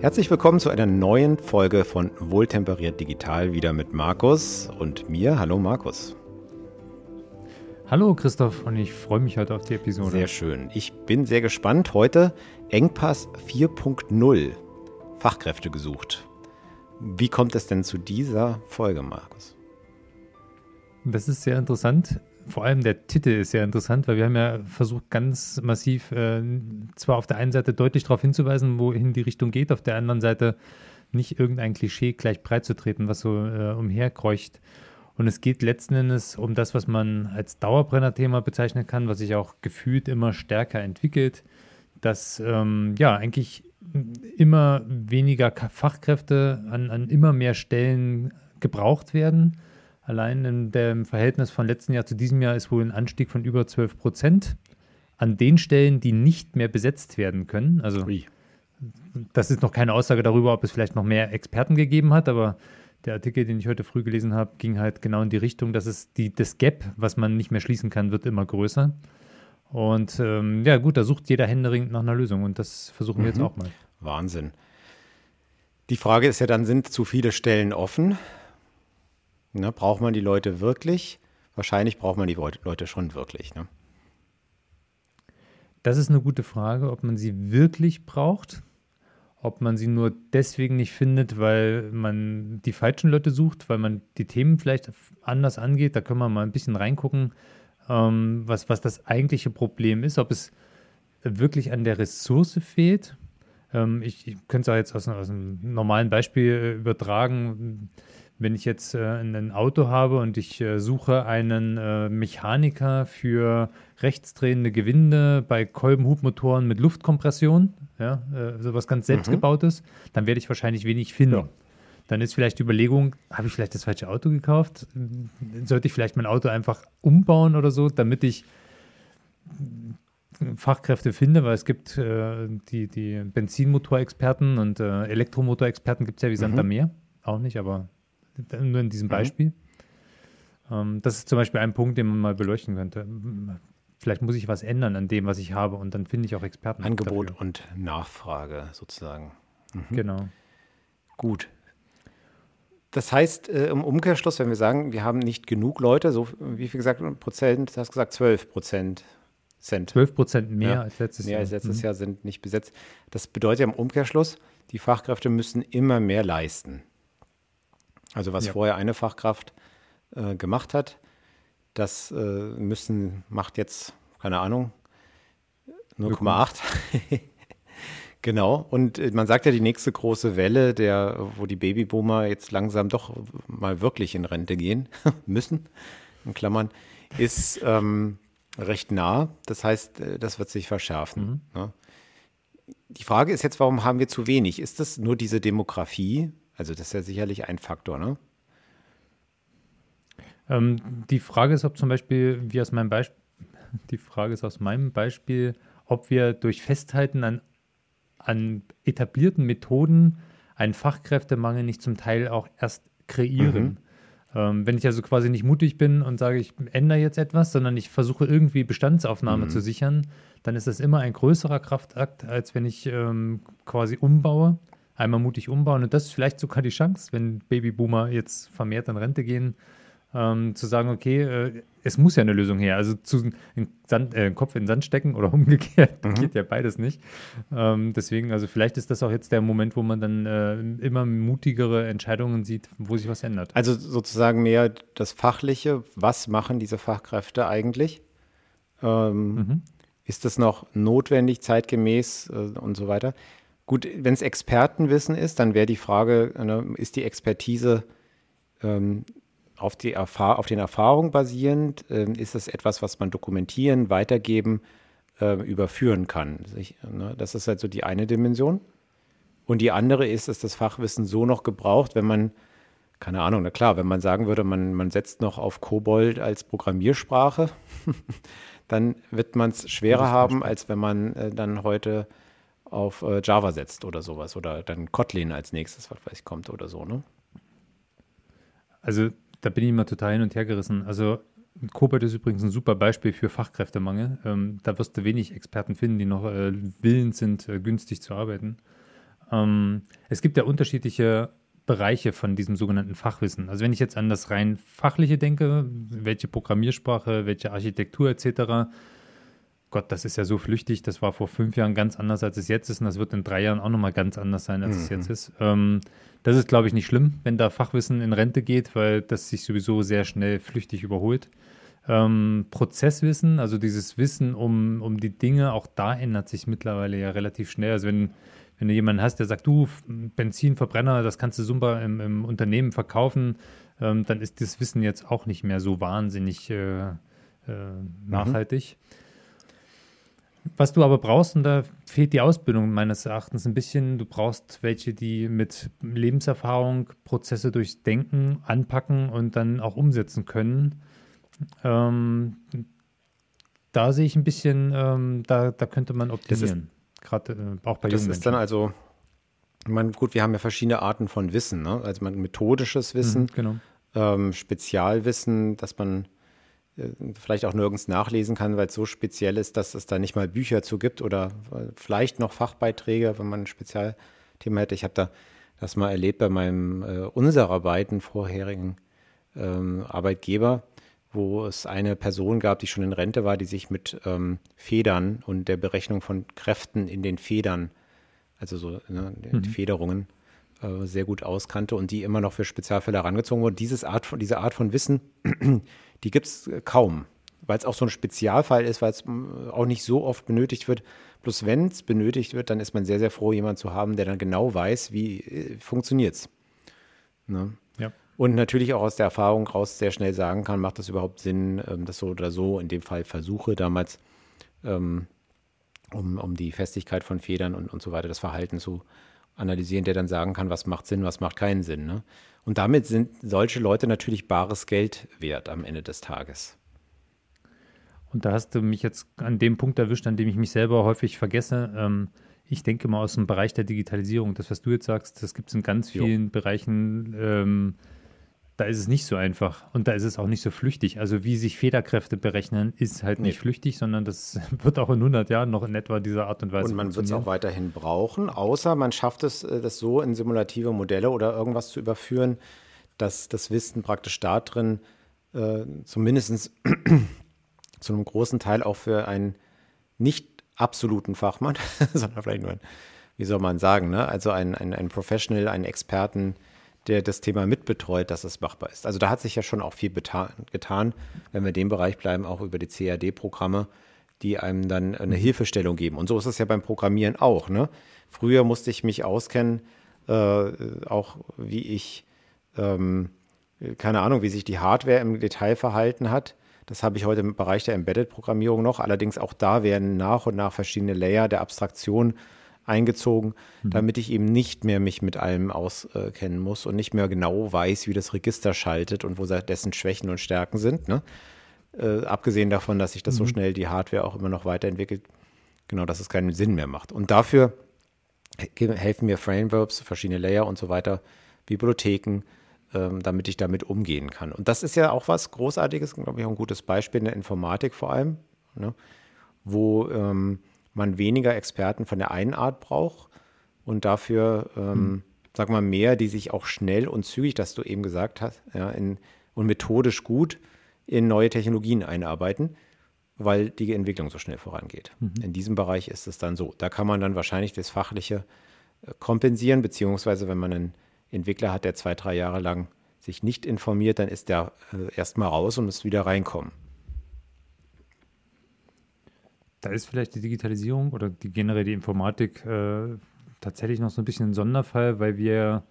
Herzlich willkommen zu einer neuen Folge von Wohltemperiert Digital, wieder mit Markus und mir. Hallo Markus. Hallo Christoph und ich freue mich heute auf die Episode. Sehr schön. Ich bin sehr gespannt. Heute Engpass 4.0. Fachkräfte gesucht. Wie kommt es denn zu dieser Folge, Markus? Das ist sehr interessant vor allem der Titel ist sehr interessant, weil wir haben ja versucht, ganz massiv äh, zwar auf der einen Seite deutlich darauf hinzuweisen, wohin die Richtung geht, auf der anderen Seite nicht irgendein Klischee gleich breit zu treten, was so äh, umherkreucht. Und es geht letzten Endes um das, was man als Dauerbrenner-Thema bezeichnen kann, was sich auch gefühlt immer stärker entwickelt, dass ähm, ja eigentlich immer weniger Fachkräfte an, an immer mehr Stellen gebraucht werden Allein in dem Verhältnis von letzten Jahr zu diesem Jahr ist wohl ein Anstieg von über 12 Prozent an den Stellen, die nicht mehr besetzt werden können. Also Ui. das ist noch keine Aussage darüber, ob es vielleicht noch mehr Experten gegeben hat, aber der Artikel, den ich heute früh gelesen habe, ging halt genau in die Richtung, dass es die, das Gap, was man nicht mehr schließen kann, wird immer größer. Und ähm, ja, gut, da sucht jeder händeringend nach einer Lösung und das versuchen wir jetzt mhm. auch mal. Wahnsinn. Die Frage ist ja dann, sind zu viele Stellen offen? Ne, braucht man die Leute wirklich? Wahrscheinlich braucht man die Leute schon wirklich. Ne? Das ist eine gute Frage, ob man sie wirklich braucht, ob man sie nur deswegen nicht findet, weil man die falschen Leute sucht, weil man die Themen vielleicht anders angeht. Da können wir mal ein bisschen reingucken, ähm, was, was das eigentliche Problem ist, ob es wirklich an der Ressource fehlt. Ähm, ich, ich könnte es auch jetzt aus, aus einem normalen Beispiel äh, übertragen wenn ich jetzt äh, ein Auto habe und ich äh, suche einen äh, Mechaniker für rechtsdrehende Gewinde bei Kolbenhubmotoren mit Luftkompression, ja, äh, sowas ganz selbstgebautes, mhm. dann werde ich wahrscheinlich wenig finden. Ja. Dann ist vielleicht die Überlegung, habe ich vielleicht das falsche Auto gekauft? Sollte ich vielleicht mein Auto einfach umbauen oder so, damit ich Fachkräfte finde, weil es gibt äh, die, die Benzinmotorexperten und äh, Elektromotorexperten gibt es ja wie Santa mhm. Meer. Auch nicht, aber nur in diesem mhm. Beispiel. Ähm, das ist zum Beispiel ein Punkt, den man mal beleuchten könnte. Vielleicht muss ich was ändern an dem, was ich habe und dann finde ich auch Experten. Angebot dafür. und Nachfrage sozusagen. Mhm. Genau. Gut. Das heißt, äh, im Umkehrschluss, wenn wir sagen, wir haben nicht genug Leute, so wie viel gesagt, Prozent, du hast gesagt 12 Prozent. Cent. 12 Prozent mehr ja, als letztes mehr Jahr. Mehr als letztes mhm. Jahr sind nicht besetzt. Das bedeutet ja im Umkehrschluss, die Fachkräfte müssen immer mehr leisten. Also was ja. vorher eine Fachkraft äh, gemacht hat, das äh, müssen, macht jetzt, keine Ahnung, 0,8. genau. Und äh, man sagt ja, die nächste große Welle, der, wo die Babyboomer jetzt langsam doch mal wirklich in Rente gehen müssen, in Klammern, ist ähm, recht nah. Das heißt, äh, das wird sich verschärfen. Mhm. Ne? Die Frage ist jetzt, warum haben wir zu wenig? Ist das nur diese Demografie? Also das ist ja sicherlich ein Faktor, ne? Ähm, die Frage ist, ob zum Beispiel, wie aus meinem Beispiel, die Frage ist aus meinem Beispiel, ob wir durch Festhalten an, an etablierten Methoden einen Fachkräftemangel nicht zum Teil auch erst kreieren. Mhm. Ähm, wenn ich also quasi nicht mutig bin und sage, ich ändere jetzt etwas, sondern ich versuche irgendwie Bestandsaufnahme mhm. zu sichern, dann ist das immer ein größerer Kraftakt, als wenn ich ähm, quasi umbaue einmal mutig umbauen. Und das ist vielleicht sogar die Chance, wenn Babyboomer jetzt vermehrt in Rente gehen, ähm, zu sagen, okay, äh, es muss ja eine Lösung her. Also zu Sand, äh, Kopf in den Sand stecken oder umgekehrt mhm. geht ja beides nicht. Ähm, deswegen, also vielleicht ist das auch jetzt der Moment, wo man dann äh, immer mutigere Entscheidungen sieht, wo sich was ändert. Also sozusagen mehr das Fachliche, was machen diese Fachkräfte eigentlich? Ähm, mhm. Ist das noch notwendig, zeitgemäß äh, und so weiter? Gut, wenn es Expertenwissen ist, dann wäre die Frage, ne, ist die Expertise ähm, auf, die auf, den Erfahrungen basierend? Ähm, ist das etwas, was man dokumentieren, weitergeben, äh, überführen kann? Ich, ne, das ist halt so die eine Dimension. Und die andere ist, dass das Fachwissen so noch gebraucht, wenn man, keine Ahnung, na klar, wenn man sagen würde, man, man setzt noch auf Kobold als Programmiersprache, dann wird man es schwerer haben, als wenn man äh, dann heute auf äh, Java setzt oder sowas. Oder dann Kotlin als nächstes, was weiß ich, kommt oder so, ne? Also da bin ich immer total hin und her gerissen. Also Cobalt ist übrigens ein super Beispiel für Fachkräftemangel. Ähm, da wirst du wenig Experten finden, die noch äh, willens sind, äh, günstig zu arbeiten. Ähm, es gibt ja unterschiedliche Bereiche von diesem sogenannten Fachwissen. Also wenn ich jetzt an das rein fachliche denke, welche Programmiersprache, welche Architektur etc., Gott, das ist ja so flüchtig, das war vor fünf Jahren ganz anders, als es jetzt ist und das wird in drei Jahren auch nochmal ganz anders sein, als mhm. es jetzt ist. Ähm, das ist, glaube ich, nicht schlimm, wenn da Fachwissen in Rente geht, weil das sich sowieso sehr schnell flüchtig überholt. Ähm, Prozesswissen, also dieses Wissen um, um die Dinge, auch da ändert sich mittlerweile ja relativ schnell. Also wenn, wenn du jemanden hast, der sagt, du, Benzinverbrenner, das kannst du super im, im Unternehmen verkaufen, ähm, dann ist das Wissen jetzt auch nicht mehr so wahnsinnig äh, äh, nachhaltig. Mhm. Was du aber brauchst, und da fehlt die Ausbildung meines Erachtens ein bisschen, du brauchst welche, die mit Lebenserfahrung Prozesse durchs Denken anpacken und dann auch umsetzen können. Ähm, da sehe ich ein bisschen, ähm, da, da könnte man optimieren. Gerade äh, auch bei Das ist dann also, ich meine, gut, wir haben ja verschiedene Arten von Wissen. Ne? Also man methodisches Wissen, mhm, genau. ähm, Spezialwissen, dass man vielleicht auch nirgends nachlesen kann, weil es so speziell ist, dass es da nicht mal Bücher zu gibt oder vielleicht noch Fachbeiträge, wenn man ein Spezialthema hätte. Ich habe da das mal erlebt bei meinem äh, unserer beiden vorherigen ähm, Arbeitgeber, wo es eine Person gab, die schon in Rente war, die sich mit ähm, Federn und der Berechnung von Kräften in den Federn, also so ne, mhm. Federungen, äh, sehr gut auskannte und die immer noch für Spezialfälle herangezogen wurde. Dieses Art von, diese Art von Wissen, die gibt es kaum, weil es auch so ein Spezialfall ist, weil es mm, auch nicht so oft benötigt wird. Bloß wenn es benötigt wird, dann ist man sehr, sehr froh, jemanden zu haben, der dann genau weiß, wie äh, funktioniert es. Ne? Ja. Und natürlich auch aus der Erfahrung raus sehr schnell sagen kann, macht das überhaupt Sinn, ähm, das so oder so, in dem Fall Versuche damals, ähm, um, um die Festigkeit von Federn und, und so weiter, das Verhalten zu analysieren, der dann sagen kann, was macht Sinn, was macht keinen Sinn. Ne? Und damit sind solche Leute natürlich bares Geld wert am Ende des Tages. Und da hast du mich jetzt an dem Punkt erwischt, an dem ich mich selber häufig vergesse. Ähm, ich denke mal aus dem Bereich der Digitalisierung, das, was du jetzt sagst, das gibt es in ganz vielen jo. Bereichen. Da ist es nicht so einfach und da ist es auch nicht so flüchtig. Also wie sich Federkräfte berechnen, ist halt nee. nicht flüchtig, sondern das wird auch in 100 Jahren noch in etwa dieser Art und Weise Und man wird es auch weiterhin brauchen, außer man schafft es, äh, das so in simulative Modelle oder irgendwas zu überführen, dass das Wissen praktisch da drin äh, zumindest zu einem großen Teil auch für einen nicht absoluten Fachmann, sondern vielleicht nur ein, wie soll man sagen, ne? also ein, ein, ein Professional, einen Experten, der das Thema mitbetreut, dass es machbar ist. Also da hat sich ja schon auch viel getan, wenn wir in dem Bereich bleiben, auch über die CAD-Programme, die einem dann eine Hilfestellung geben. Und so ist es ja beim Programmieren auch. Ne? Früher musste ich mich auskennen, äh, auch wie ich, ähm, keine Ahnung, wie sich die Hardware im Detail verhalten hat. Das habe ich heute im Bereich der Embedded-Programmierung noch. Allerdings auch da werden nach und nach verschiedene Layer der Abstraktion eingezogen, mhm. damit ich eben nicht mehr mich mit allem auskennen muss und nicht mehr genau weiß, wie das Register schaltet und wo dessen Schwächen und Stärken sind. Ne? Äh, abgesehen davon, dass sich das mhm. so schnell die Hardware auch immer noch weiterentwickelt, genau, dass es keinen Sinn mehr macht. Und dafür helfen mir Frameworks, verschiedene Layer und so weiter, Bibliotheken, ähm, damit ich damit umgehen kann. Und das ist ja auch was Großartiges, glaube ich, auch ein gutes Beispiel in der Informatik vor allem, ne? wo ähm, man weniger Experten von der einen Art braucht und dafür, ähm, hm. sag mal, mehr, die sich auch schnell und zügig, das du eben gesagt hast, ja, in, und methodisch gut in neue Technologien einarbeiten, weil die Entwicklung so schnell vorangeht. Mhm. In diesem Bereich ist es dann so. Da kann man dann wahrscheinlich das Fachliche äh, kompensieren, beziehungsweise wenn man einen Entwickler hat, der zwei, drei Jahre lang sich nicht informiert, dann ist der äh, erstmal raus und muss wieder reinkommen. Da ist vielleicht die Digitalisierung oder die generell die Informatik äh, tatsächlich noch so ein bisschen ein Sonderfall, weil wir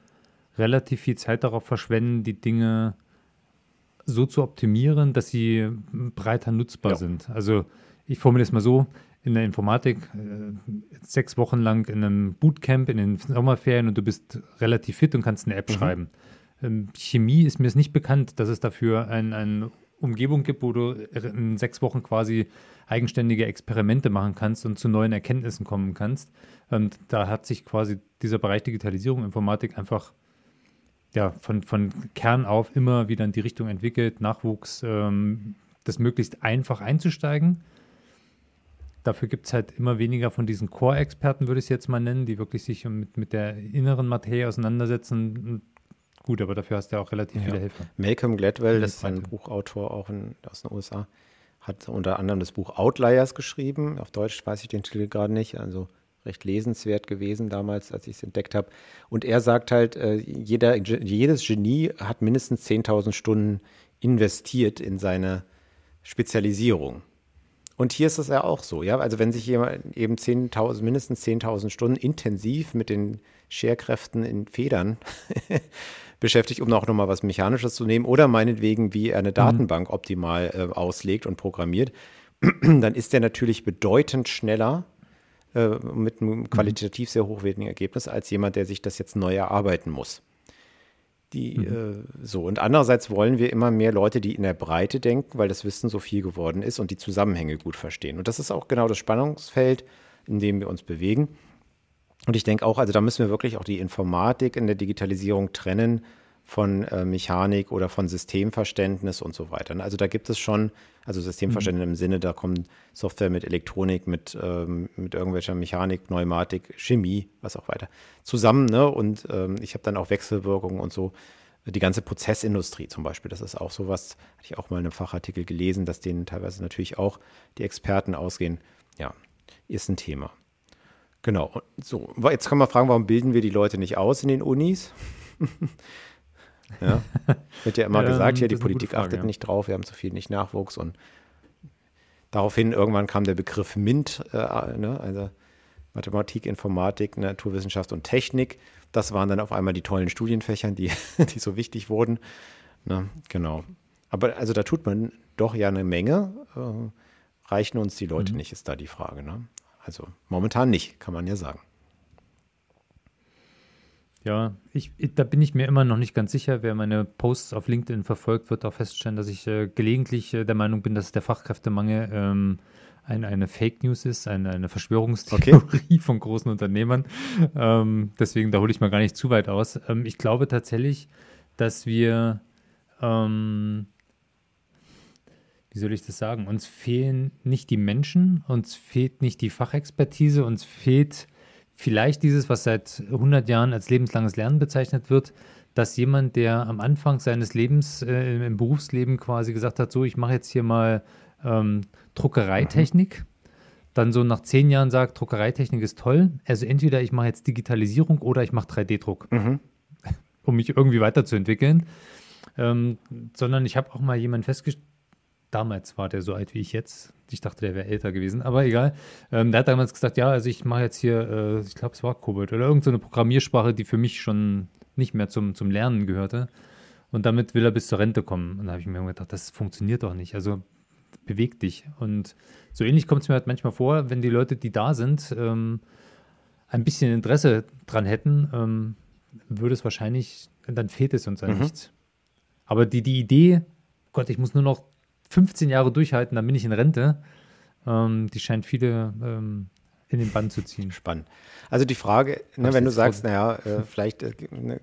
relativ viel Zeit darauf verschwenden, die Dinge so zu optimieren, dass sie breiter nutzbar ja. sind. Also ich formuliere es mal so, in der Informatik äh, sechs Wochen lang in einem Bootcamp in den Sommerferien und du bist relativ fit und kannst eine App mhm. schreiben. Ähm, Chemie ist mir es nicht bekannt, dass es dafür ein, eine Umgebung gibt, wo du in sechs Wochen quasi eigenständige Experimente machen kannst und zu neuen Erkenntnissen kommen kannst. Und da hat sich quasi dieser Bereich Digitalisierung, Informatik einfach ja, von, von Kern auf immer wieder in die Richtung entwickelt, Nachwuchs, ähm, das möglichst einfach einzusteigen Dafür gibt es halt immer weniger von diesen Core-Experten, würde ich es jetzt mal nennen, die wirklich sich mit, mit der inneren Materie auseinandersetzen. Gut, aber dafür hast du ja auch relativ ja. viele Helfer. Malcolm Gladwell, das ist ein Buchautor auch in, aus den USA, hat unter anderem das Buch Outliers geschrieben. Auf Deutsch weiß ich den Titel gerade nicht. Also recht lesenswert gewesen damals, als ich es entdeckt habe. Und er sagt halt, äh, jeder, jedes Genie hat mindestens 10.000 Stunden investiert in seine Spezialisierung. Und hier ist es ja auch so, ja. Also wenn sich jemand eben 10.000, mindestens 10.000 Stunden intensiv mit den Scherkräften in Federn beschäftigt, um auch nochmal was Mechanisches zu nehmen oder meinetwegen, wie er eine mhm. Datenbank mhm. optimal äh, auslegt und programmiert, dann ist er natürlich bedeutend schneller äh, mit einem mhm. qualitativ sehr hochwertigen Ergebnis als jemand, der sich das jetzt neu erarbeiten muss. Die, mhm. äh, so. Und andererseits wollen wir immer mehr Leute, die in der Breite denken, weil das Wissen so viel geworden ist und die Zusammenhänge gut verstehen. Und das ist auch genau das Spannungsfeld, in dem wir uns bewegen. Und ich denke auch, also da müssen wir wirklich auch die Informatik in der Digitalisierung trennen von äh, Mechanik oder von Systemverständnis und so weiter. Also da gibt es schon, also Systemverständnis mhm. im Sinne, da kommen Software mit Elektronik, mit, ähm, mit irgendwelcher Mechanik, Pneumatik, Chemie, was auch weiter, zusammen. Ne? Und ähm, ich habe dann auch Wechselwirkungen und so. Die ganze Prozessindustrie zum Beispiel, das ist auch sowas, hatte ich auch mal in einem Fachartikel gelesen, dass denen teilweise natürlich auch die Experten ausgehen. Ja, ist ein Thema. Genau. So, jetzt kann man fragen, warum bilden wir die Leute nicht aus in den Unis? Ja. Wird ja immer ja, gesagt, hier die Politik Frage, achtet ja. nicht drauf, wir haben zu viel nicht Nachwuchs und daraufhin irgendwann kam der Begriff MINT, äh, ne, also Mathematik, Informatik, Naturwissenschaft und Technik. Das waren dann auf einmal die tollen Studienfächer, die, die so wichtig wurden. Ne, genau. Aber also da tut man doch ja eine Menge. Äh, reichen uns die Leute mhm. nicht, ist da die Frage. Ne? Also momentan nicht, kann man ja sagen. Ja, ich, da bin ich mir immer noch nicht ganz sicher. Wer meine Posts auf LinkedIn verfolgt, wird auch feststellen, dass ich äh, gelegentlich äh, der Meinung bin, dass der Fachkräftemangel ähm, ein, eine Fake News ist, eine, eine Verschwörungstheorie okay. von großen Unternehmern. Ähm, deswegen, da hole ich mal gar nicht zu weit aus. Ähm, ich glaube tatsächlich, dass wir, ähm, wie soll ich das sagen, uns fehlen nicht die Menschen, uns fehlt nicht die Fachexpertise, uns fehlt vielleicht dieses, was seit 100 Jahren als lebenslanges Lernen bezeichnet wird, dass jemand, der am Anfang seines Lebens äh, im Berufsleben quasi gesagt hat, so, ich mache jetzt hier mal ähm, Druckereitechnik, mhm. dann so nach zehn Jahren sagt, Druckereitechnik ist toll. Also entweder ich mache jetzt Digitalisierung oder ich mache 3D-Druck, mhm. um mich irgendwie weiterzuentwickeln. Ähm, sondern ich habe auch mal jemanden festgestellt, damals war der so alt wie ich jetzt. Ich dachte, der wäre älter gewesen, aber egal. Ähm, der hat damals gesagt, ja, also ich mache jetzt hier, äh, ich glaube, es war Kobold oder irgendeine so Programmiersprache, die für mich schon nicht mehr zum, zum Lernen gehörte. Und damit will er bis zur Rente kommen. Und da habe ich mir gedacht, das funktioniert doch nicht. Also beweg dich. Und so ähnlich kommt es mir halt manchmal vor, wenn die Leute, die da sind, ähm, ein bisschen Interesse dran hätten, ähm, würde es wahrscheinlich, dann fehlt es uns an mhm. nichts. Aber die, die Idee, Gott, ich muss nur noch 15 Jahre durchhalten, dann bin ich in Rente. Ähm, die scheint viele ähm, in den Bann zu ziehen. Spannend. Also die Frage, ne, wenn du sagst, naja, äh, vielleicht äh, ne,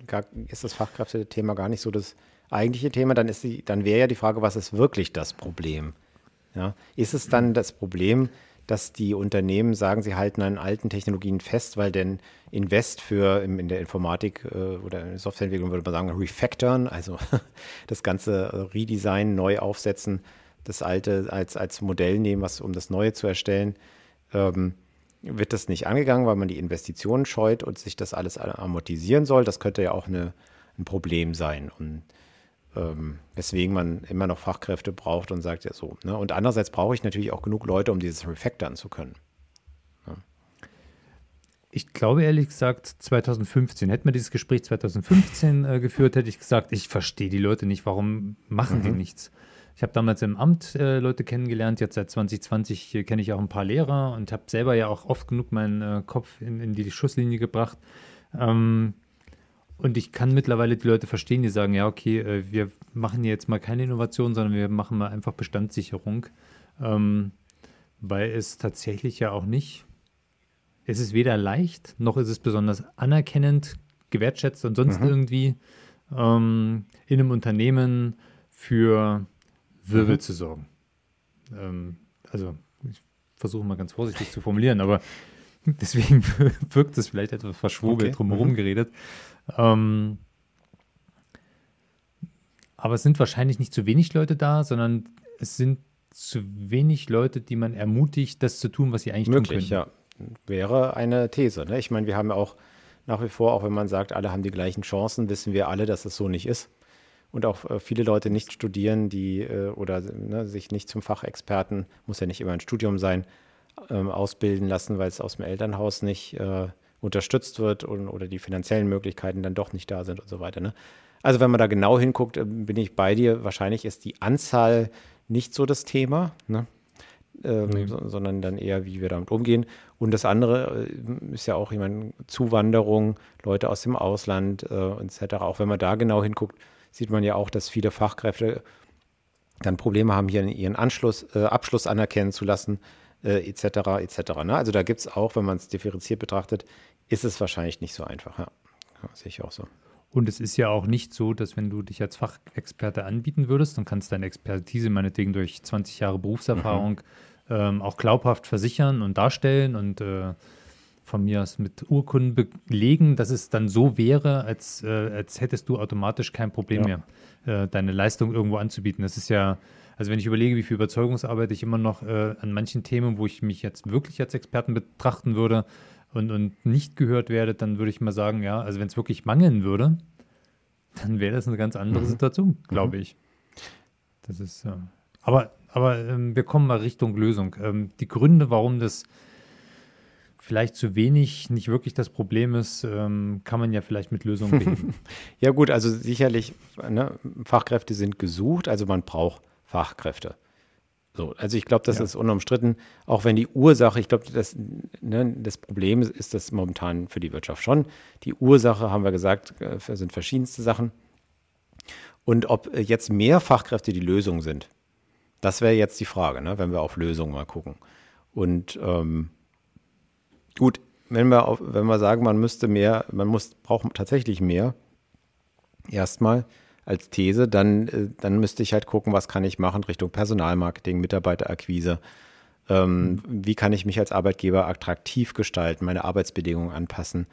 ist das Fachkräftethema gar nicht so das eigentliche Thema, dann, dann wäre ja die Frage, was ist wirklich das Problem? Ja? Ist es dann das Problem, dass die Unternehmen sagen, sie halten an alten Technologien fest, weil denn Invest für in der Informatik äh, oder in Softwareentwicklung würde man sagen, refactoren, also das ganze Redesign, neu aufsetzen, das alte als, als Modell nehmen, was, um das Neue zu erstellen, ähm, wird das nicht angegangen, weil man die Investitionen scheut und sich das alles amortisieren soll. Das könnte ja auch eine, ein Problem sein. Und ähm, weswegen man immer noch Fachkräfte braucht und sagt ja so. Ne? Und andererseits brauche ich natürlich auch genug Leute, um dieses Refactoren zu können. Ja. Ich glaube ehrlich gesagt 2015. Hätten wir dieses Gespräch 2015 äh, geführt, hätte ich gesagt, ich verstehe die Leute nicht, warum machen mhm. die nichts? ich habe damals im Amt äh, Leute kennengelernt, jetzt seit 2020 äh, kenne ich auch ein paar Lehrer und habe selber ja auch oft genug meinen äh, Kopf in, in, die Schusslinie gebracht. Ähm, und ich kann mittlerweile die Leute verstehen, die sagen, ja, okay, äh, wir machen jetzt mal keine Innovation, sondern wir machen mal einfach Bestandssicherung. Ähm, weil es tatsächlich ja auch nicht, es ist weder leicht, noch ist es besonders anerkennend, gewertschätzt und sonst mhm. irgendwie ähm, in einem Unternehmen für Wirbel mhm. zu sorgen. Ähm, also ich versuche mal ganz vorsichtig zu formulieren, aber deswegen wirkt es vielleicht etwas verschwurbelt okay. drumherum mhm. geredet. Ähm, aber es sind wahrscheinlich nicht zu wenig Leute da, sondern es sind zu wenig Leute, die man ermutigt, das zu tun, was sie eigentlich Möglich, tun können. ja. Wäre eine These. Ne? Ich meine, wir haben ja auch nach wie vor, auch wenn man sagt, alle haben die gleichen Chancen, wissen wir alle, dass es so nicht ist. Und auch äh, viele Leute nicht studieren, die äh, oder ne, sich nicht zum Fachexperten, muss ja nicht immer ein Studium sein, ähm, ausbilden lassen, weil es aus dem Elternhaus nicht äh, unterstützt wird und, oder die finanziellen Möglichkeiten dann doch nicht da sind und so weiter. Ne? Also wenn man da genau hinguckt, äh, bin ich bei dir. Wahrscheinlich ist die Anzahl nicht so das Thema, ne? ähm, nee. so, sondern dann eher, wie wir damit umgehen. Und das andere äh, ist ja auch jemand Zuwanderung, Leute aus dem Ausland äh, etc. Auch wenn man da genau hinguckt, sieht man ja auch, dass viele Fachkräfte dann Probleme haben, hier ihren Anschluss, äh, Abschluss anerkennen zu lassen, äh, etc. etc. Ne? Also da gibt es auch, wenn man es differenziert betrachtet, ist es wahrscheinlich nicht so einfach. Ja, ja sehe ich auch so. Und es ist ja auch nicht so, dass wenn du dich als Fachexperte anbieten würdest, dann kannst deine Expertise meinetwegen durch 20 Jahre Berufserfahrung mhm. ähm, auch glaubhaft versichern und darstellen und äh, von mir aus mit Urkunden belegen, dass es dann so wäre, als, äh, als hättest du automatisch kein Problem ja. mehr, äh, deine Leistung irgendwo anzubieten. Das ist ja, also wenn ich überlege, wie viel Überzeugungsarbeit ich immer noch äh, an manchen Themen, wo ich mich jetzt wirklich als Experten betrachten würde, und, und nicht gehört werde, dann würde ich mal sagen, ja, also wenn es wirklich mangeln würde, dann wäre das eine ganz andere mhm. Situation, glaube mhm. ich. Das ist, ja. aber, aber ähm, wir kommen mal Richtung Lösung. Ähm, die Gründe, warum das vielleicht zu wenig nicht wirklich das Problem ist, ähm, kann man ja vielleicht mit Lösungen beheben. ja gut, also sicherlich, ne, Fachkräfte sind gesucht, also man braucht Fachkräfte. So, also ich glaube, das ja. ist unumstritten, auch wenn die Ursache, ich glaube, das, ne, das Problem ist das momentan für die Wirtschaft schon. Die Ursache, haben wir gesagt, äh, sind verschiedenste Sachen. Und ob jetzt mehr Fachkräfte die Lösung sind, das wäre jetzt die Frage, ne, wenn wir auf Lösungen mal gucken. Und ähm, gut, wenn wir, auf, wenn wir sagen, man müsste mehr, man muss, braucht tatsächlich mehr, erstmal, als These, dann, äh, dann müsste ich halt gucken, was kann ich machen Richtung Personalmarketing, Mitarbeiterakquise. Ähm, wie kann ich mich als Arbeitgeber attraktiv gestalten, meine Arbeitsbedingungen anpassen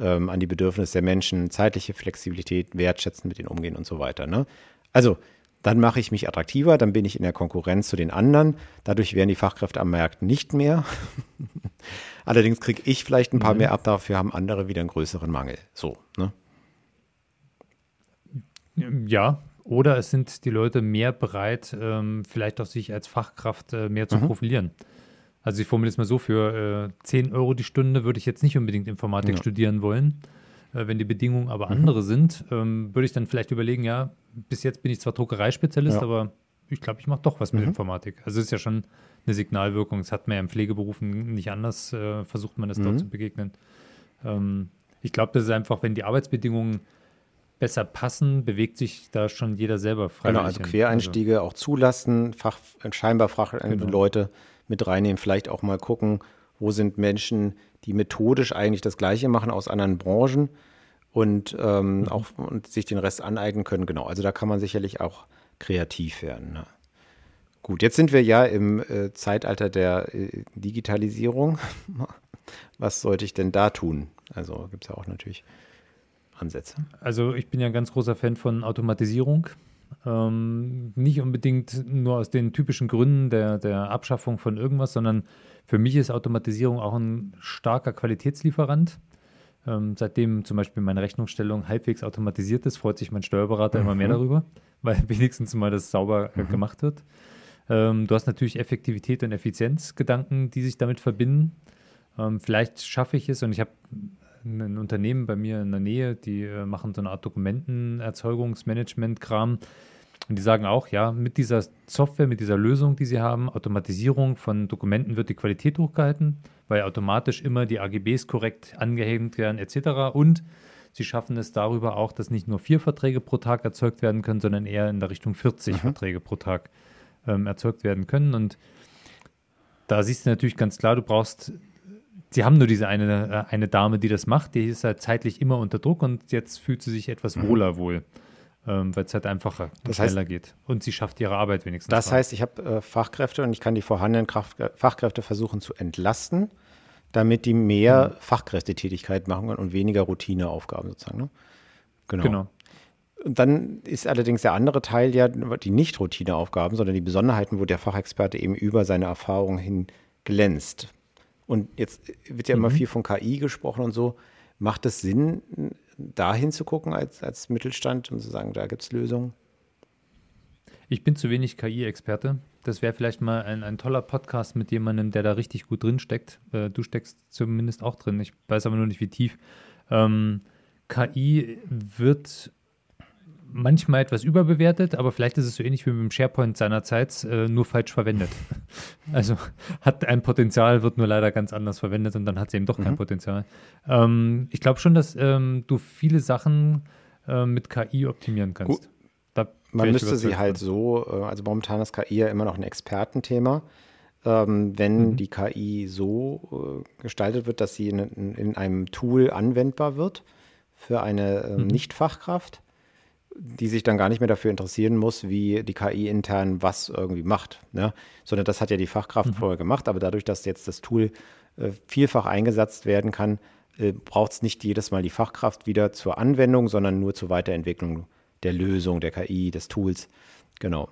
ähm, an die Bedürfnisse der Menschen, zeitliche Flexibilität, wertschätzen, mit ihnen umgehen und so weiter. Ne? Also, dann mache ich mich attraktiver, dann bin ich in der Konkurrenz zu den anderen. Dadurch werden die Fachkräfte am Markt nicht mehr. Allerdings kriege ich vielleicht ein paar mhm. mehr ab, dafür haben andere wieder einen größeren Mangel. So, ne? Ja, oder es sind die Leute mehr bereit, ähm, vielleicht auch sich als Fachkraft äh, mehr zu mhm. profilieren. Also ich formuliere es mal so, für äh, 10 Euro die Stunde würde ich jetzt nicht unbedingt Informatik ja. studieren wollen. Äh, wenn die Bedingungen aber mhm. andere sind, ähm, würde ich dann vielleicht überlegen, ja, bis jetzt bin ich zwar Druckereispezialist, ja. aber ich glaube, ich mache doch was mit mhm. Informatik. Also es ist ja schon eine Signalwirkung. Das hat man ja in Pflegeberufen nicht anders, äh, versucht man das dort mhm. zu begegnen. Ähm, ich glaube, das ist einfach, wenn die Arbeitsbedingungen besser passen, bewegt sich da schon jeder selber frei. Genau, also Quereinstiege also. auch zulassen, Fach, scheinbar fachfremde genau. Leute mit reinnehmen, vielleicht auch mal gucken, wo sind Menschen, die methodisch eigentlich das Gleiche machen aus anderen Branchen und ähm, mhm. auch und sich den Rest aneignen können. Genau, also da kann man sicherlich auch kreativ werden. Ne? Gut, jetzt sind wir ja im äh, Zeitalter der äh, Digitalisierung. Was sollte ich denn da tun? Also gibt es ja auch natürlich Ansätze? Also ich bin ja ein ganz großer Fan von Automatisierung. Ähm, nicht unbedingt nur aus den typischen Gründen der, der Abschaffung von irgendwas, sondern für mich ist Automatisierung auch ein starker Qualitätslieferant. Ähm, seitdem zum Beispiel meine Rechnungsstellung halbwegs automatisiert ist, freut sich mein Steuerberater mhm. immer mehr mhm. darüber, weil wenigstens mal das sauber äh, mhm. gemacht wird. Ähm, du hast natürlich Effektivität und Effizienzgedanken, die sich damit verbinden. Ähm, vielleicht schaffe ich es und ich habe ein Unternehmen bei mir in der Nähe, die äh, machen so eine Art Dokumentenerzeugungsmanagement-Kram. Und die sagen auch, ja, mit dieser Software, mit dieser Lösung, die sie haben, Automatisierung von Dokumenten wird die Qualität hochgehalten, weil automatisch immer die AGBs korrekt angehängt werden etc. Und sie schaffen es darüber auch, dass nicht nur vier Verträge pro Tag erzeugt werden können, sondern eher in der Richtung 40 mhm. Verträge pro Tag ähm, erzeugt werden können. Und da siehst du natürlich ganz klar, du brauchst sie haben nur diese eine, äh, eine Dame, die das macht, die ist halt zeitlich immer unter Druck und jetzt fühlt sie sich etwas mhm. wohler wohl ähm, weil es halt einfacher und schneller heißt, geht. Und sie schafft ihre Arbeit wenigstens. Das heißt, ich habe äh, Fachkräfte und ich kann die vorhandenen Kraft, äh, Fachkräfte versuchen zu entlasten, damit die mehr mhm. Fachkräftetätigkeit machen und weniger Routineaufgaben sozusagen. Ne? Genau. genau. Und dann ist allerdings der andere Teil ja die nicht Routineaufgaben, sondern die Besonderheiten, wo der Fachexperte eben über seine Erfahrungen hin glänzt. Und jetzt wird ja mhm. immer viel von KI gesprochen und so. Macht es Sinn, da hinzugucken als, als Mittelstand und zu sagen, da gibt es Lösungen? Ich bin zu wenig KI-Experte. Das wäre vielleicht mal ein, ein toller Podcast mit jemandem, der da richtig gut drin steckt. Äh, du steckst zumindest auch drin. Ich weiß aber nur nicht, wie tief. Ähm, KI wird manchmal etwas überbewertet, aber vielleicht ist es so ähnlich wie mit dem SharePoint seinerzeit, äh, nur falsch verwendet. also hat ein Potenzial, wird nur leider ganz anders verwendet und dann hat es eben doch mhm. kein Potenzial. Ähm, ich glaube schon, dass ähm, du viele Sachen äh, mit KI optimieren kannst. Man müsste sie halt so, äh, also momentan ist KI ja immer noch ein Expertenthema. Ähm, wenn mhm. die KI so äh, gestaltet wird, dass sie in, in, einem Tool anwendbar wird für eine äh, mhm. Nicht-Fachkraft, die sich dann gar nicht mehr dafür interessieren muss, wie die KI intern was irgendwie macht. Ne? Sondern das hat ja die Fachkraft mhm. vorher gemacht, aber dadurch, dass jetzt das Tool äh, vielfach eingesetzt werden kann, äh, braucht es nicht jedes Mal die Fachkraft wieder zur Anwendung, sondern nur zur Weiterentwicklung der Lösung, der KI, des Tools. Genau.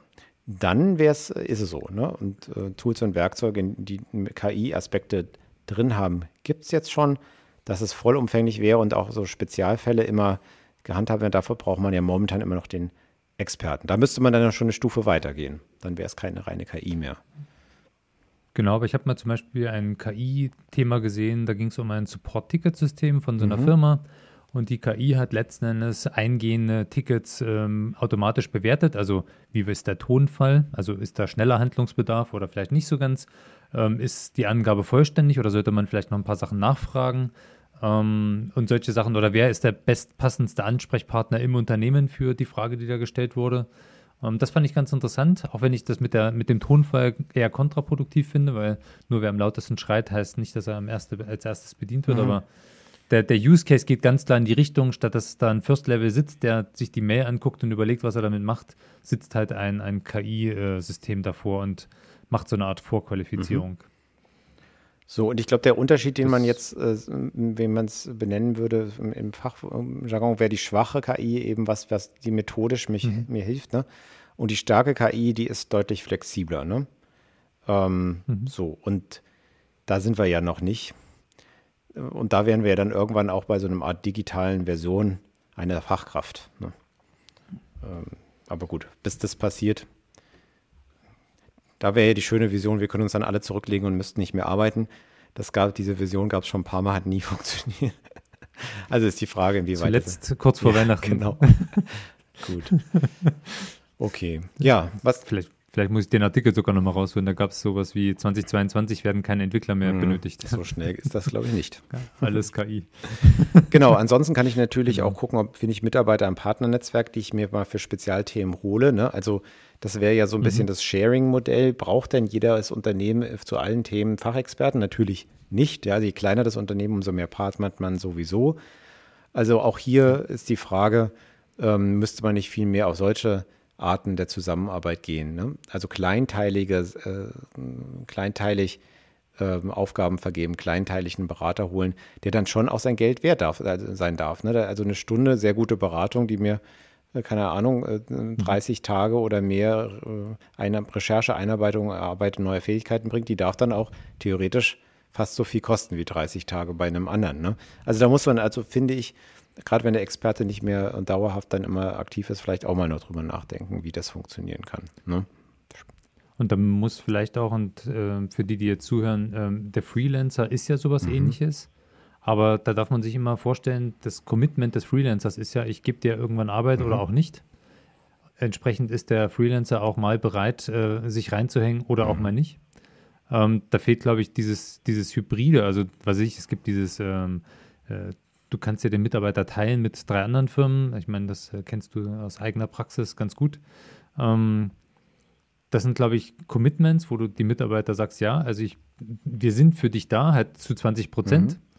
Dann wär's, ist es so. Ne? Und äh, Tools und Werkzeuge, die KI-Aspekte drin haben, gibt es jetzt schon. Dass es vollumfänglich wäre und auch so Spezialfälle immer gehandhabt werden. Dafür braucht man ja momentan immer noch den Experten. Da müsste man dann schon eine Stufe weitergehen. Dann wäre es keine reine KI mehr. Genau, aber ich habe mal zum Beispiel ein KI-Thema gesehen, da ging es um ein Support-Ticket-System von so einer mhm. Firma und die KI hat letzten Endes eingehende Tickets ähm, automatisch bewertet. Also wie ist der Tonfall? Also ist da schneller Handlungsbedarf oder vielleicht nicht so ganz? Ähm, ist die Angabe vollständig oder sollte man vielleicht noch ein paar Sachen nachfragen? Ähm, und solche Sachen. Oder wer ist der bestpassendste Ansprechpartner im Unternehmen für die Frage, die da gestellt wurde? Ähm, das fand ich ganz interessant, auch wenn ich das mit, der, mit dem Tonfall eher kontraproduktiv finde, weil nur wer am lautesten schreit, heißt nicht, dass er am erste, als erstes bedient wird, mhm. aber der, der Use Case geht ganz klar in die Richtung, statt dass da ein First Level sitzt, der sich die Mail anguckt und überlegt, was er damit macht, sitzt halt ein, ein KI-System äh, davor und macht so eine Art Vorqualifizierung. Mhm. So, und ich glaube, der Unterschied, den man jetzt, äh, wenn man es benennen würde, im Fachjargon, wäre die schwache KI eben was, was die methodisch mich, mhm. mir hilft. Ne? Und die starke KI, die ist deutlich flexibler. Ne? Ähm, mhm. So, und da sind wir ja noch nicht. Und da wären wir ja dann irgendwann auch bei so einer Art digitalen Version einer Fachkraft. Ne? Ähm, aber gut, bis das passiert, da wäre ja die schöne Vision, wir können uns dann alle zurücklegen und müssten nicht mehr arbeiten. Das gab, diese Vision gab es schon ein paar Mal, hat nie funktioniert. Also ist die Frage, inwieweit. Zuletzt kurz vor ja, Weihnachten. Genau. Gut. Okay. Ja, was. Vielleicht, vielleicht muss ich den Artikel sogar nochmal rausholen. Da gab es sowas wie 2022 werden keine Entwickler mehr hm, benötigt. So schnell ist das, glaube ich, nicht. Alles KI. Genau, ansonsten kann ich natürlich genau. auch gucken, ob finde ich Mitarbeiter im Partnernetzwerk, die ich mir mal für Spezialthemen hole. Ne? Also das wäre ja so ein bisschen mhm. das Sharing-Modell. Braucht denn jeder das Unternehmen zu allen Themen Fachexperten? Natürlich nicht. Ja, je kleiner das Unternehmen, umso mehr Partner hat man sowieso. Also auch hier ist die Frage, ähm, müsste man nicht viel mehr auf solche Arten der Zusammenarbeit gehen? Ne? Also kleinteilige, äh, kleinteilig äh, Aufgaben vergeben, kleinteiligen Berater holen, der dann schon auch sein Geld wert darf, äh, sein darf. Ne? Also eine Stunde sehr gute Beratung, die mir äh, keine Ahnung, 30 mhm. Tage oder mehr eine Recherche, Einarbeitung, Erarbeitung neuer Fähigkeiten bringt, die darf dann auch theoretisch fast so viel kosten wie 30 Tage bei einem anderen. Ne? Also da muss man also, finde ich, gerade wenn der Experte nicht mehr dauerhaft dann immer aktiv ist, vielleicht auch mal noch drüber nachdenken, wie das funktionieren kann. Ne? Und dann muss vielleicht auch, und äh, für die, die jetzt zuhören, äh, der Freelancer ist ja sowas mhm. ähnliches. Aber da darf man sich immer vorstellen, das Commitment des Freelancers ist ja, ich gebe dir irgendwann Arbeit mhm. oder auch nicht. entsprechend ist der Freelancer auch mal bereit, äh, sich reinzuhängen oder mhm. auch mal nicht. Ähm, da fehlt, glaube ich, dieses, dieses Hybride. Also, was ich, es gibt dieses, ähm, äh, du kannst dir den Mitarbeiter teilen mit drei anderen Firmen. Ich meine, das äh, kennst du aus eigener Praxis ganz gut. Ähm, das sind, glaube ich, Commitments, wo du die Mitarbeiter sagst, ja, also ich, wir sind für dich da, halt zu 20 Prozent. Mhm.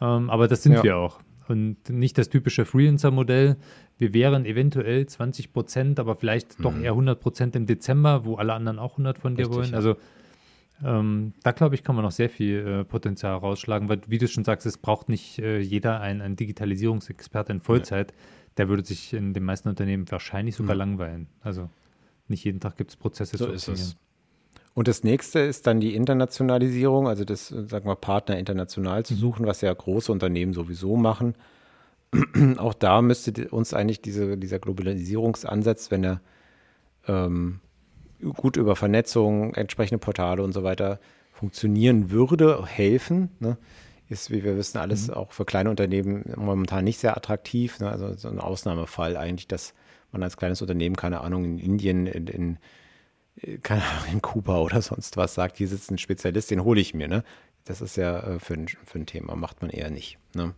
Ähm, aber das sind ja. wir auch. Und nicht das typische Freelancer-Modell. Wir wären eventuell 20 Prozent, aber vielleicht mhm. doch eher 100 Prozent im Dezember, wo alle anderen auch 100 von dir Richtig, wollen. Ja. Also ähm, da glaube ich, kann man noch sehr viel äh, Potenzial rausschlagen, weil, wie du schon sagst, es braucht nicht äh, jeder einen, einen Digitalisierungsexperte in Vollzeit. Ja. Der würde sich in den meisten Unternehmen wahrscheinlich sogar ja. langweilen. Also nicht jeden Tag gibt es Prozesse so zu optimieren. Und das nächste ist dann die Internationalisierung, also das, sagen wir, Partner international zu suchen, was ja große Unternehmen sowieso machen. Auch da müsste uns eigentlich diese, dieser Globalisierungsansatz, wenn er ähm, gut über Vernetzung, entsprechende Portale und so weiter funktionieren würde, helfen. Ne? Ist, wie wir wissen, alles mhm. auch für kleine Unternehmen momentan nicht sehr attraktiv. Ne? Also so ein Ausnahmefall eigentlich, dass man als kleines Unternehmen, keine Ahnung, in Indien, in, in keine Ahnung, in Kuba oder sonst was sagt, hier sitzt ein Spezialist, den hole ich mir. Ne? Das ist ja äh, für, ein, für ein Thema, macht man eher nicht. Ne?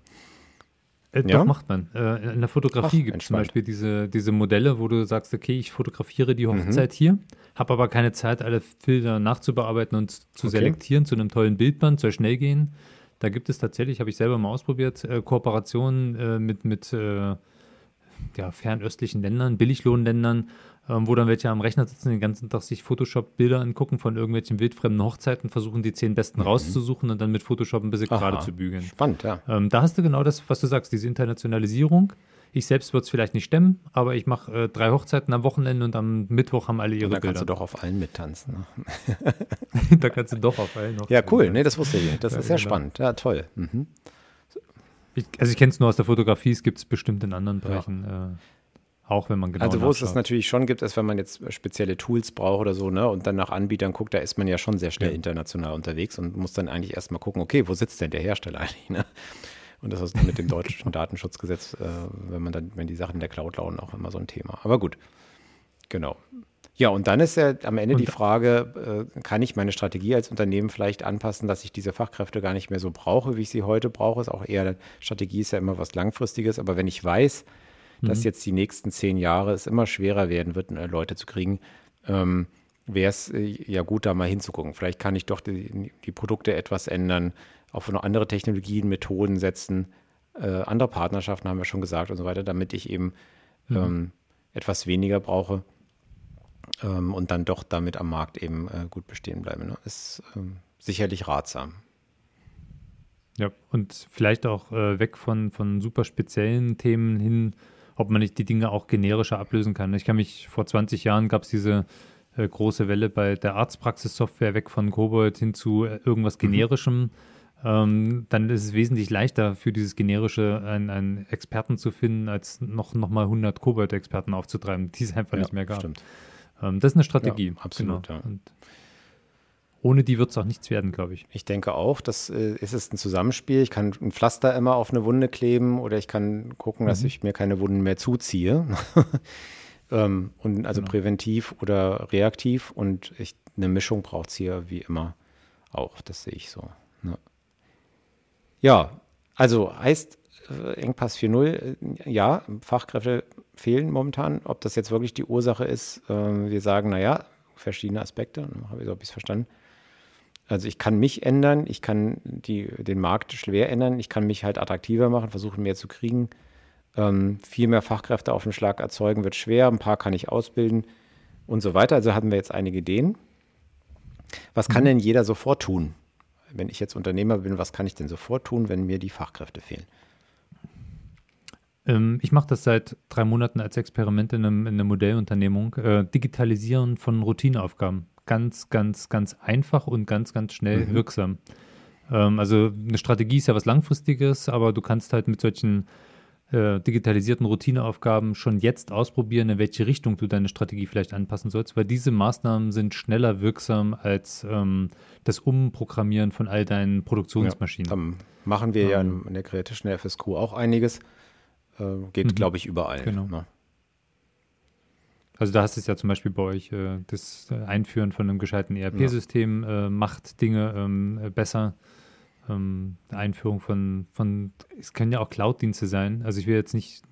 Äh, ja? Doch, macht man. Äh, in der Fotografie gibt es zum Beispiel diese, diese Modelle, wo du sagst, okay, ich fotografiere die mhm. Hochzeit mhm. hier, habe aber keine Zeit, alle Bilder nachzubearbeiten und zu okay. selektieren zu einem tollen Bildband, soll schnell gehen. Da gibt es tatsächlich, habe ich selber mal ausprobiert, äh, Kooperationen äh, mit, mit äh, ja, fernöstlichen Ländern, Billiglohnländern, ähm, wo dann welche am Rechner sitzen, den ganzen Tag sich Photoshop-Bilder angucken von irgendwelchen wildfremden Hochzeiten, versuchen die zehn besten mhm. rauszusuchen und dann mit Photoshop ein bisschen Aha. gerade zu bügeln. Spannend, ja. Ähm, da hast du genau das, was du sagst, diese Internationalisierung. Ich selbst würde es vielleicht nicht stemmen, aber ich mache äh, drei Hochzeiten am Wochenende und am Mittwoch haben alle ihre Bilder. Da kannst du doch auf allen mittanzen. Ne? da kannst du doch auf allen noch. Ja, cool. Nee, das wusste ich nicht. Das ja, ist sehr genau. spannend. Ja, toll. Mhm. Ich, also ich kenne es nur aus der Fotografie, es gibt es bestimmt in anderen Bereichen. Ja. Äh, auch wenn man genau Also wo nachschaut. es das natürlich schon gibt, ist, wenn man jetzt spezielle Tools braucht oder so, ne, und dann nach Anbietern guckt, da ist man ja schon sehr schnell ja. international unterwegs und muss dann eigentlich erstmal gucken, okay, wo sitzt denn der Hersteller eigentlich, ne? Und das ist mit dem deutschen Datenschutzgesetz, äh, wenn man dann, wenn die Sachen in der Cloud laufen, auch immer so ein Thema. Aber gut, genau. Ja, und dann ist ja am Ende und die Frage, äh, kann ich meine Strategie als Unternehmen vielleicht anpassen, dass ich diese Fachkräfte gar nicht mehr so brauche, wie ich sie heute brauche? Ist auch eher, Strategie ist ja immer was Langfristiges, aber wenn ich weiß, dass mhm. jetzt die nächsten zehn Jahre es immer schwerer werden wird, äh, Leute zu kriegen, ähm, wäre es äh, ja gut, da mal hinzugucken. Vielleicht kann ich doch die, die Produkte etwas ändern, auf noch andere Technologien, Methoden setzen, äh, andere Partnerschaften haben wir schon gesagt und so weiter, damit ich eben mhm. ähm, etwas weniger brauche ähm, und dann doch damit am Markt eben äh, gut bestehen bleibe. Ne? Ist ähm, sicherlich ratsam. Ja, und vielleicht auch äh, weg von, von super speziellen Themen hin ob man nicht die Dinge auch generischer ablösen kann. Ich kann mich, vor 20 Jahren gab es diese äh, große Welle bei der Arztpraxissoftware weg von Kobold hin zu äh, irgendwas mhm. Generischem. Mhm. Ähm, dann ist es wesentlich leichter für dieses Generische einen, einen Experten zu finden, als noch, noch mal 100 Kobold-Experten aufzutreiben, die es einfach ja, nicht mehr gab. Stimmt. Ähm, das ist eine Strategie. Ja, absolut, genau. ja. Und ohne die wird es auch nichts werden, glaube ich. Ich denke auch, das äh, ist es ein Zusammenspiel. Ich kann ein Pflaster immer auf eine Wunde kleben oder ich kann gucken, mhm. dass ich mir keine Wunden mehr zuziehe. ähm, und also genau. präventiv oder reaktiv. Und ich, eine Mischung braucht es hier wie immer auch. Das sehe ich so. Ne? Ja, also heißt äh, Engpass 4.0, äh, ja, Fachkräfte fehlen momentan. Ob das jetzt wirklich die Ursache ist, äh, wir sagen, naja, verschiedene Aspekte, habe ich so, hab verstanden. Also ich kann mich ändern, ich kann die, den Markt schwer ändern, ich kann mich halt attraktiver machen, versuchen mehr zu kriegen. Ähm, viel mehr Fachkräfte auf den Schlag erzeugen wird schwer, ein paar kann ich ausbilden und so weiter. Also hatten wir jetzt einige Ideen. Was kann mhm. denn jeder sofort tun? Wenn ich jetzt Unternehmer bin, was kann ich denn sofort tun, wenn mir die Fachkräfte fehlen? Ähm, ich mache das seit drei Monaten als Experiment in, einem, in einer Modellunternehmung. Äh, Digitalisieren von Routineaufgaben ganz, ganz, ganz einfach und ganz, ganz schnell mhm. wirksam. Ähm, also eine Strategie ist ja was Langfristiges, aber du kannst halt mit solchen äh, digitalisierten Routineaufgaben schon jetzt ausprobieren, in welche Richtung du deine Strategie vielleicht anpassen sollst, weil diese Maßnahmen sind schneller wirksam als ähm, das Umprogrammieren von all deinen Produktionsmaschinen. Ja, dann machen wir ähm, ja in der kritischen FSQ auch einiges. Äh, geht, mhm. glaube ich, überall. Genau. Ne? Also da hast du es ja zum Beispiel bei euch, äh, das Einführen von einem gescheiten ERP-System ja. äh, macht Dinge ähm, besser. Ähm, Einführung von, von, es können ja auch Cloud-Dienste sein. Also ich will jetzt nicht,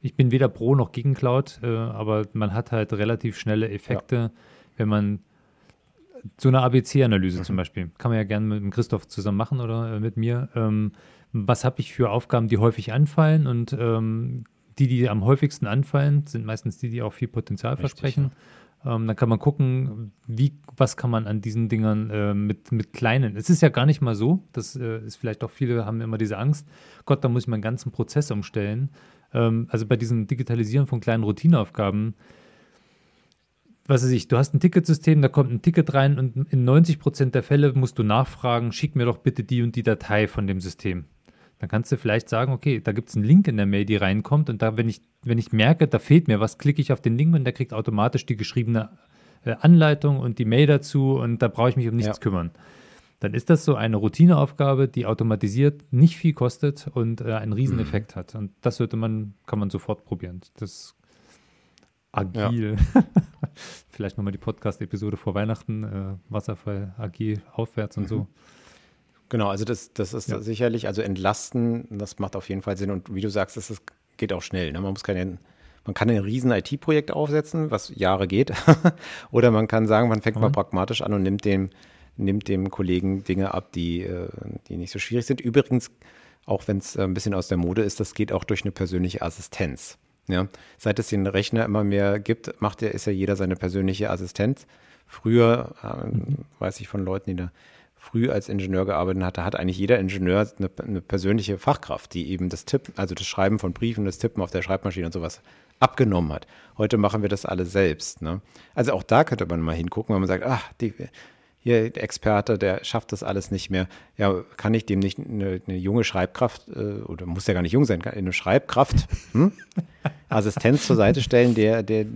ich bin weder pro noch gegen Cloud, äh, aber man hat halt relativ schnelle Effekte, ja. wenn man so eine ABC-Analyse mhm. zum Beispiel, kann man ja gerne mit Christoph zusammen machen oder äh, mit mir. Ähm, was habe ich für Aufgaben, die häufig anfallen und ähm, die, die am häufigsten anfallen, sind meistens die, die auch viel Potenzial Richtig, versprechen. Ja. Ähm, dann kann man gucken, wie, was kann man an diesen Dingern äh, mit, mit kleinen. Es ist ja gar nicht mal so, das äh, ist vielleicht auch viele haben immer diese Angst, Gott, da muss ich meinen ganzen Prozess umstellen. Ähm, also bei diesem Digitalisieren von kleinen Routineaufgaben, was weiß ich, du hast ein Ticketsystem, da kommt ein Ticket rein und in 90 Prozent der Fälle musst du nachfragen, schick mir doch bitte die und die Datei von dem System. Dann kannst du vielleicht sagen, okay, da gibt es einen Link in der Mail, die reinkommt und da, wenn ich, wenn ich merke, da fehlt mir was, klicke ich auf den Link und der kriegt automatisch die geschriebene äh, Anleitung und die Mail dazu und da brauche ich mich um nichts ja. kümmern. Dann ist das so eine Routineaufgabe, die automatisiert nicht viel kostet und äh, einen Rieseneffekt mhm. hat. Und das sollte man, kann man sofort probieren. Das agil. Ja. Vielleicht nochmal die Podcast-Episode vor Weihnachten, äh, Wasserfall agil aufwärts und mhm. so. Genau, also das, das ist ja. sicherlich, also entlasten, das macht auf jeden Fall Sinn. Und wie du sagst, das ist, geht auch schnell. Ne? Man muss keine, man kann ein riesen IT-Projekt aufsetzen, was Jahre geht. Oder man kann sagen, man fängt mhm. mal pragmatisch an und nimmt dem, nimmt dem Kollegen Dinge ab, die, äh, die nicht so schwierig sind. Übrigens, auch wenn es äh, ein bisschen aus der Mode ist, das geht auch durch eine persönliche Assistenz. Ja, seit es den Rechner immer mehr gibt, macht er, ist ja jeder seine persönliche Assistenz. Früher, äh, mhm. weiß ich von Leuten, die da früh als Ingenieur gearbeitet hatte, hat eigentlich jeder Ingenieur eine, eine, persönliche Fachkraft, die eben das Tippen, also das Schreiben von Briefen, das Tippen auf der Schreibmaschine und sowas abgenommen hat. Heute machen wir das alle selbst. Ne? Also auch da könnte man mal hingucken, wenn man sagt, ach, die, hier der Experte, der schafft das alles nicht mehr. Ja, kann ich dem nicht eine, eine junge Schreibkraft, äh, oder muss ja gar nicht jung sein, eine Schreibkraft, hm? Assistenz zur Seite stellen, der, der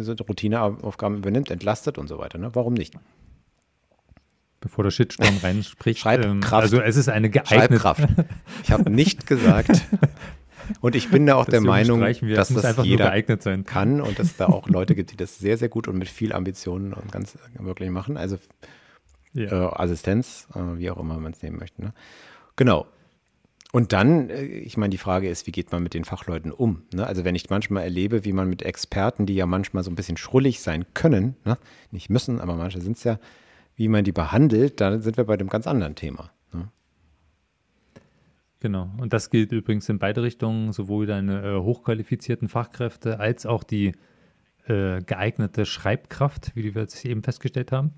so Routineaufgaben übernimmt, entlastet und so weiter. Ne? Warum nicht? Bevor der Shitstorm reinspricht. Schreibkraft. Ähm, also es ist eine geeignete. Schreibkraft. Ich habe nicht gesagt. Und ich bin da auch das der Meinung, dass das, das jeder kann und dass es da auch Leute gibt, die das sehr, sehr gut und mit viel Ambitionen und ganz wirklich machen. Also ja. äh, Assistenz, äh, wie auch immer man es nehmen möchte. Ne? Genau. Und dann, äh, ich meine, die Frage ist, wie geht man mit den Fachleuten um? Ne? Also wenn ich manchmal erlebe, wie man mit Experten, die ja manchmal so ein bisschen schrullig sein können, ne? nicht müssen, aber manche sind es ja, wie man die behandelt, dann sind wir bei dem ganz anderen Thema. Ne? Genau. Und das gilt übrigens in beide Richtungen, sowohl deine äh, hochqualifizierten Fachkräfte als auch die äh, geeignete Schreibkraft, wie wir jetzt eben festgestellt haben.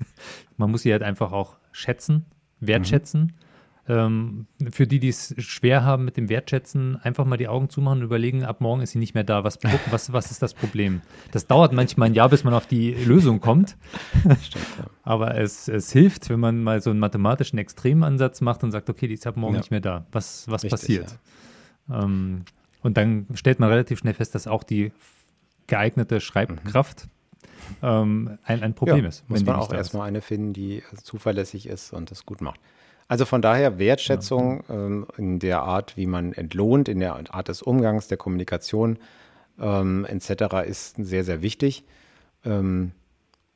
man muss sie halt einfach auch schätzen, wertschätzen. Mhm. Ähm, für die, die es schwer haben mit dem Wertschätzen, einfach mal die Augen zumachen und überlegen, ab morgen ist sie nicht mehr da. Was, was, was ist das Problem? Das dauert manchmal ein Jahr, bis man auf die Lösung kommt. Stimmt, ja. Aber es, es hilft, wenn man mal so einen mathematischen Extremansatz macht und sagt, okay, die ist ab morgen ja. nicht mehr da. Was, was Richtig, passiert? Ja. Ähm, und dann stellt man relativ schnell fest, dass auch die geeignete Schreibkraft mhm. ähm, ein, ein Problem ist. Muss man auch erstmal eine finden, die zuverlässig ist und das gut macht. Also von daher Wertschätzung ähm, in der Art, wie man entlohnt, in der Art des Umgangs, der Kommunikation ähm, etc. ist sehr, sehr wichtig ähm,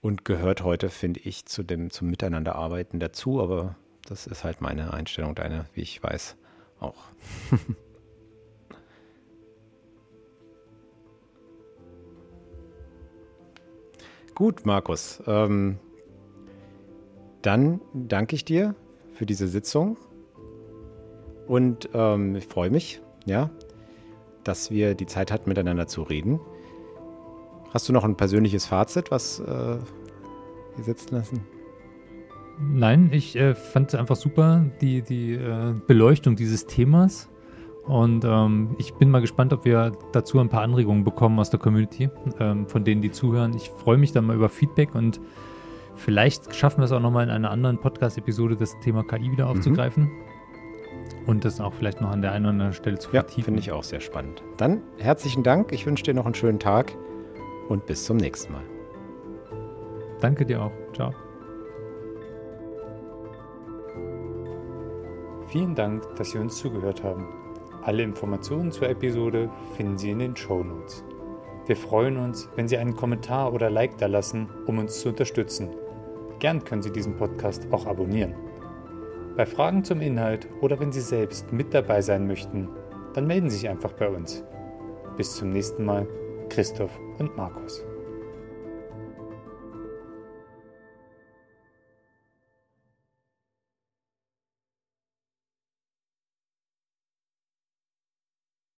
und gehört heute, finde ich, zu dem zum Miteinanderarbeiten dazu. Aber das ist halt meine Einstellung, deine, wie ich weiß, auch. Gut, Markus. Ähm, dann danke ich dir für diese Sitzung. Und ähm, ich freue mich, ja, dass wir die Zeit hatten, miteinander zu reden. Hast du noch ein persönliches Fazit, was äh, wir sitzen lassen? Nein, ich äh, fand es einfach super, die, die äh, Beleuchtung dieses Themas. Und ähm, ich bin mal gespannt, ob wir dazu ein paar Anregungen bekommen aus der Community, ähm, von denen, die zuhören. Ich freue mich dann mal über Feedback und Vielleicht schaffen wir es auch nochmal in einer anderen Podcast-Episode, das Thema KI wieder mhm. aufzugreifen. Mhm. Und das auch vielleicht noch an der einen oder anderen Stelle zu vertiefen. Ja, finde ich auch sehr spannend. Dann herzlichen Dank. Ich wünsche dir noch einen schönen Tag und bis zum nächsten Mal. Danke dir auch. Ciao. Vielen Dank, dass Sie uns zugehört haben. Alle Informationen zur Episode finden Sie in den Show Notes. Wir freuen uns, wenn Sie einen Kommentar oder Like da lassen, um uns zu unterstützen. Gern können Sie diesen Podcast auch abonnieren. Bei Fragen zum Inhalt oder wenn Sie selbst mit dabei sein möchten, dann melden Sie sich einfach bei uns. Bis zum nächsten Mal, Christoph und Markus.